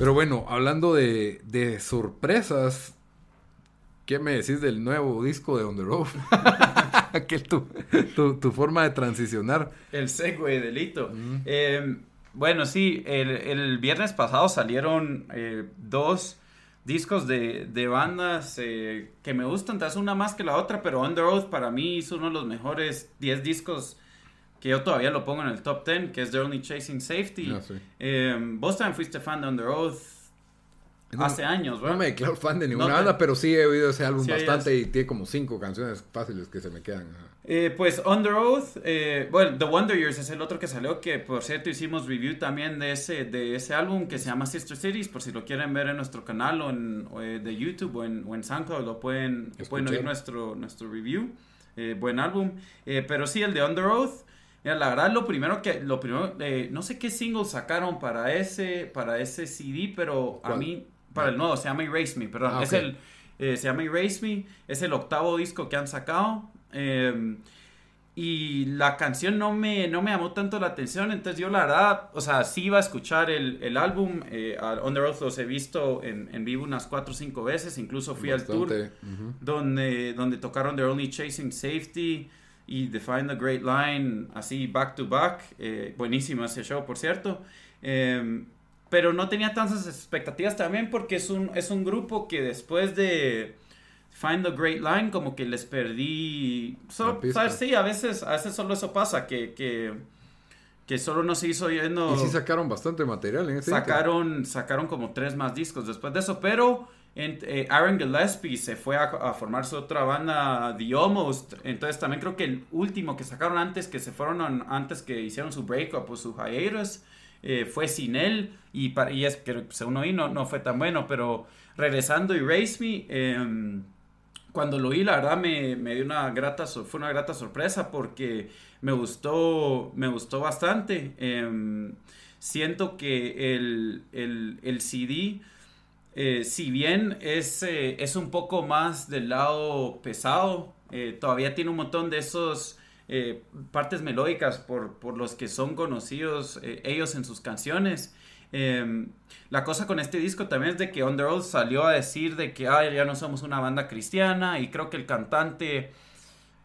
Pero bueno, hablando de, de sorpresas, ¿qué me decís del nuevo disco de On the Road? ¿Qué es tu, tu, tu, forma de transicionar? El segue, delito. Mm. Eh, bueno, sí, el, el, viernes pasado salieron eh, dos discos de, de bandas eh, que me gustan, te una más que la otra, pero On the Road para mí es uno de los mejores 10 discos que yo todavía lo pongo en el top 10, que es The Only Chasing Safety. Ah, sí. eh, vos también fuiste fan de Road No, hace años, ¿verdad? No me declaro fan de ninguna No te- banda, pero sí he oído ese álbum Sí, bastante y tiene como cinco canciones fáciles que se me quedan. Eh, pues The Road, eh, bueno, The Wonder Years es el otro que salió, que por cierto hicimos review también de ese, de ese álbum que se llama Sister Cities, por si lo quieren ver en nuestro canal o en, o, eh, de YouTube o en, o en SoundCloud, lo pueden, pueden oír nuestro, nuestro review. Buen álbum. Pero sí, el de The Road, mira, la verdad lo primero que, lo primero, eh, no sé qué single sacaron para ese, para ese CD, pero a mí, para el nuevo, se llama Erase Me, perdón, Ah, es el, eh, se llama Erase Me, es el octavo disco que han sacado. eh, y la canción no me, no me llamó tanto la atención, entonces yo la verdad, o sea, sí iba a escuchar el, el álbum, eh, On The Road los he visto en, en vivo unas 4 o 5 veces, incluso fui al tour donde, donde tocaron They're Only Chasing Safety y Define the Great Line, así back to back. Eh, buenísimo ese show, por cierto. Eh, pero no tenía tantas expectativas también porque es un, es un grupo que después de Find the Great Line como que les perdí... ¿sabes? Sí, a veces, a veces solo eso pasa, que, que, que solo no se hizo oyendo... Y sí sacaron bastante material en ese Sacaron, sacaron como tres más discos después de eso, pero Aaron Gillespie se fue a, a formar su otra banda, The Almost. Entonces también creo que el último que sacaron antes, que se fueron an- antes que hicieron su breakup o su hiatus, eh, fue sin él. Y, pa- y es que según oí no, no fue tan bueno, pero regresando Erase Me, em, cuando lo oí, la verdad me, me dio una grata, fue una grata sorpresa porque me gustó, me gustó bastante. Em, siento que el, el, el CD, eh, si bien es, eh, es un poco más del lado pesado, eh, todavía tiene un montón de esos partes melódicas por, por los que son conocidos ellos en sus canciones. Eh, la cosa con este disco también es de que Road salió a decir de que "Ay, ya no somos una banda cristiana y creo que el cantante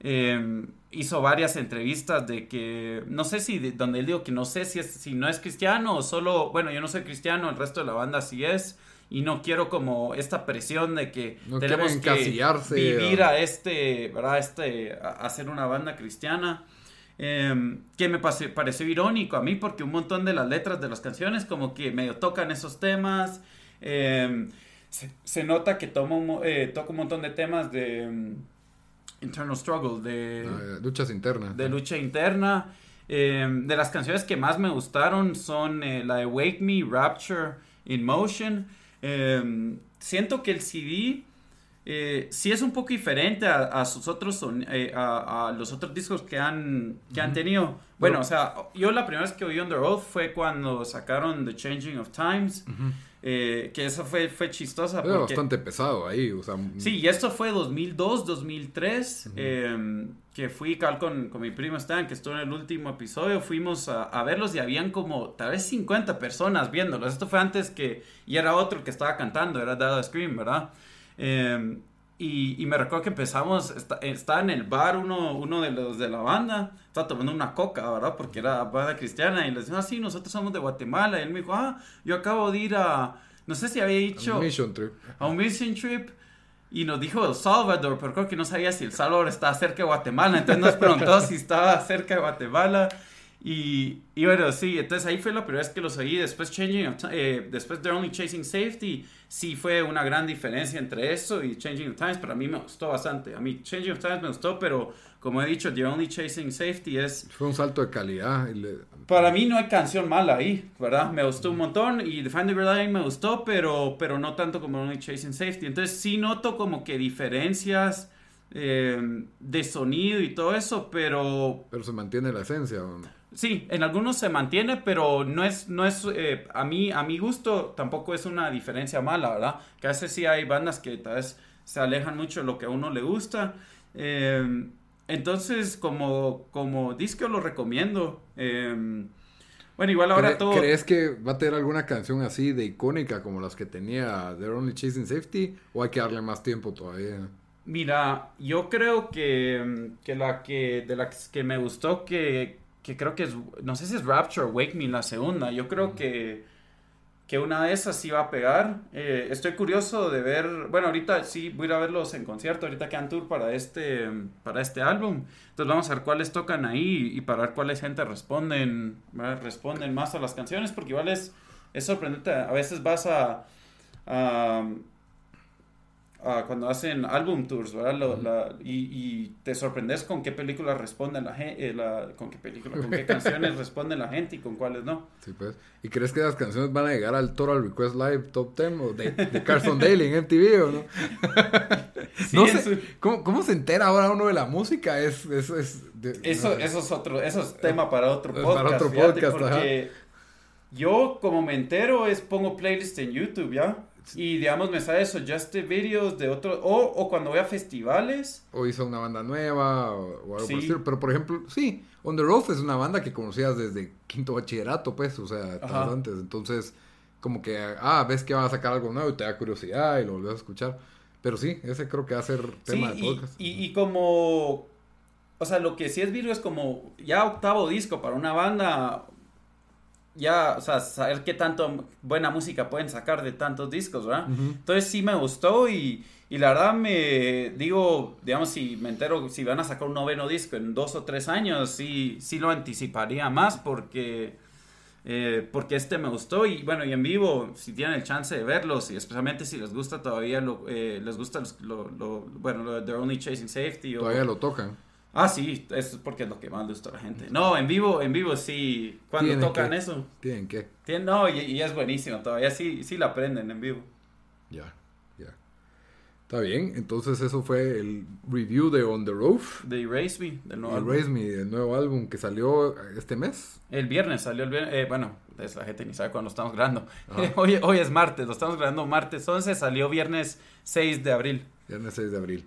eh, hizo varias entrevistas de que no sé si de- donde él dijo que no sé si es si no es cristiano o solo bueno yo no soy cristiano el resto de la banda sí es y no quiero como esta presión de que No tenemos que vivir a- este verdad este a, hacer una banda cristiana eh, que me pase- pareció irónico a mí porque un montón de las letras de las canciones como que medio tocan esos temas eh, se, se nota que toma un mo- eh, toca un montón de temas de mm, internal struggle de, Ah, luchas internas. de lucha interna de las canciones que más me gustaron son eh, la de Wake Me, Rapture, In Motion. Eh, siento que el CD eh, sí es un poco diferente a, a sus otros eh, a, a los otros discos que han, que han tenido. Bueno, o sea, yo la primera vez que oí The Road fue cuando sacaron The Changing of Times, eh, que esa fue, fue chistosa. Era porque- bastante pesado ahí, o sea... Sí, y esto fue 2002, 2003, eh, que fui cal con, con mi primo Stan, que estuvo en el último episodio, fuimos a, a verlos y habían como tal vez 50 personas viéndolos. Esto fue antes que, y era otro que estaba cantando, era Dada Scream, ¿verdad? Eh, y, y me recuerdo que empezamos, está- estaba en el bar uno, uno de los de la banda, estaba tomando una coca, ¿verdad? Porque era banda cristiana y les dijo, ah, sí, nosotros somos de Guatemala. Y él me dijo, ah, yo acabo de ir a, no sé si había dicho Mission Trip. a un mission trip y nos dijo El Salvador, pero creo que no sabía si El Salvador estaba cerca de Guatemala, entonces nos preguntó si estaba cerca de Guatemala Y, y, bueno, sí, entonces ahí fue la primera vez que los oí. Después, Changing eh, después They're Only Chasing Safety, sí fue una gran diferencia entre eso y Changing of Times. Pero a mí me gustó bastante. A mí Changing of Times me gustó, pero como he dicho, The Only Chasing Safety es... Fue un salto de calidad. Para mí no hay canción mala ahí, ¿verdad? Me gustó un montón y The Find the Line me gustó, pero, pero no tanto como Only Chasing Safety. Entonces sí noto como que diferencias... Eh, de sonido y todo eso, pero... Pero se mantiene la esencia. Sí, en algunos se mantiene, pero no es, no es eh, a mí, a mi gusto tampoco es una diferencia mala, ¿verdad? Que a veces sí hay bandas que tal vez se alejan mucho de lo que a uno le gusta. Eh, entonces, como, como disco lo recomiendo. Eh, bueno, igual ahora todo. ¿Crees que va a tener alguna canción así de icónica como las que tenía They're Only Chasing Safety? ¿O hay que darle más tiempo todavía? Mira, yo creo que, que la que de la que me gustó que que creo que es, no sé si es Rapture o Wake Me la segunda, yo creo que, que una de esas sí va a pegar. Eh, estoy curioso de ver, bueno, ahorita sí voy a ir a verlos en concierto, ahorita quedan tour para este, para este álbum, entonces vamos a ver cuáles tocan ahí y para ver cuáles gente responden, responden más a las canciones, porque igual es, es sorprendente, a veces vas a cuando hacen álbum tours, ¿verdad? y, te sorprendes con qué películas responden la gente, eh, con qué película, con qué canciones responden la gente y con cuáles no. Sí, pues. ¿Y crees que las canciones van a llegar al Total Request Live Top 10 o de, de Carson Daly en MTV o no? no sé, ¿cómo, se entera ahora uno de la música? Es, es, eso, eso es otro, eso es tema para otro podcast. Para otro podcast, porque yo como me entero es pongo playlist en YouTube, ¿ya? Y digamos, me sale suggested videos de otros, o, o cuando voy a festivales. O hizo una banda nueva, o, algo por el Pero por ejemplo, sí, On the Road es una banda que conocías desde quinto bachillerato, pues, o sea, antes. Entonces, como que, ah, ves que van a sacar algo nuevo y te da curiosidad y lo volvés a escuchar. Pero sí, ese creo que va a ser tema de podcast. Y, y, como, o sea, lo que sí es video es como ya octavo disco para una banda ya, o sea, saber qué tanto buena música pueden sacar de tantos discos, ¿verdad? Entonces sí me gustó y, y, la verdad me digo, digamos, si me entero, si van a sacar un noveno disco en dos o tres años, sí, sí lo anticiparía más porque, eh, porque este me gustó y bueno, y en vivo, si tienen el chance de verlos y especialmente si les gusta todavía, lo, eh, les gusta lo, lo, bueno, lo de They're Only Chasing Safety. Todavía lo tocan. Ah, sí, eso es porque es lo que más le gusta a la gente. No, en vivo, en vivo sí, cuando tocan eso. ¿Tienen qué? Tienen, no, y, es buenísimo todavía, sí, sí la aprenden en vivo. Ya, ya. Está bien, entonces eso fue el review de On the Roof. De Erase Me, del nuevo álbum. Erase Me, el nuevo álbum que salió este mes. El viernes salió el viernes, eh, bueno, es la gente ni sabe cuándo estamos grabando. hoy, hoy es martes, lo estamos grabando martes 11, salió viernes 6 de abril. Viernes 6 de abril.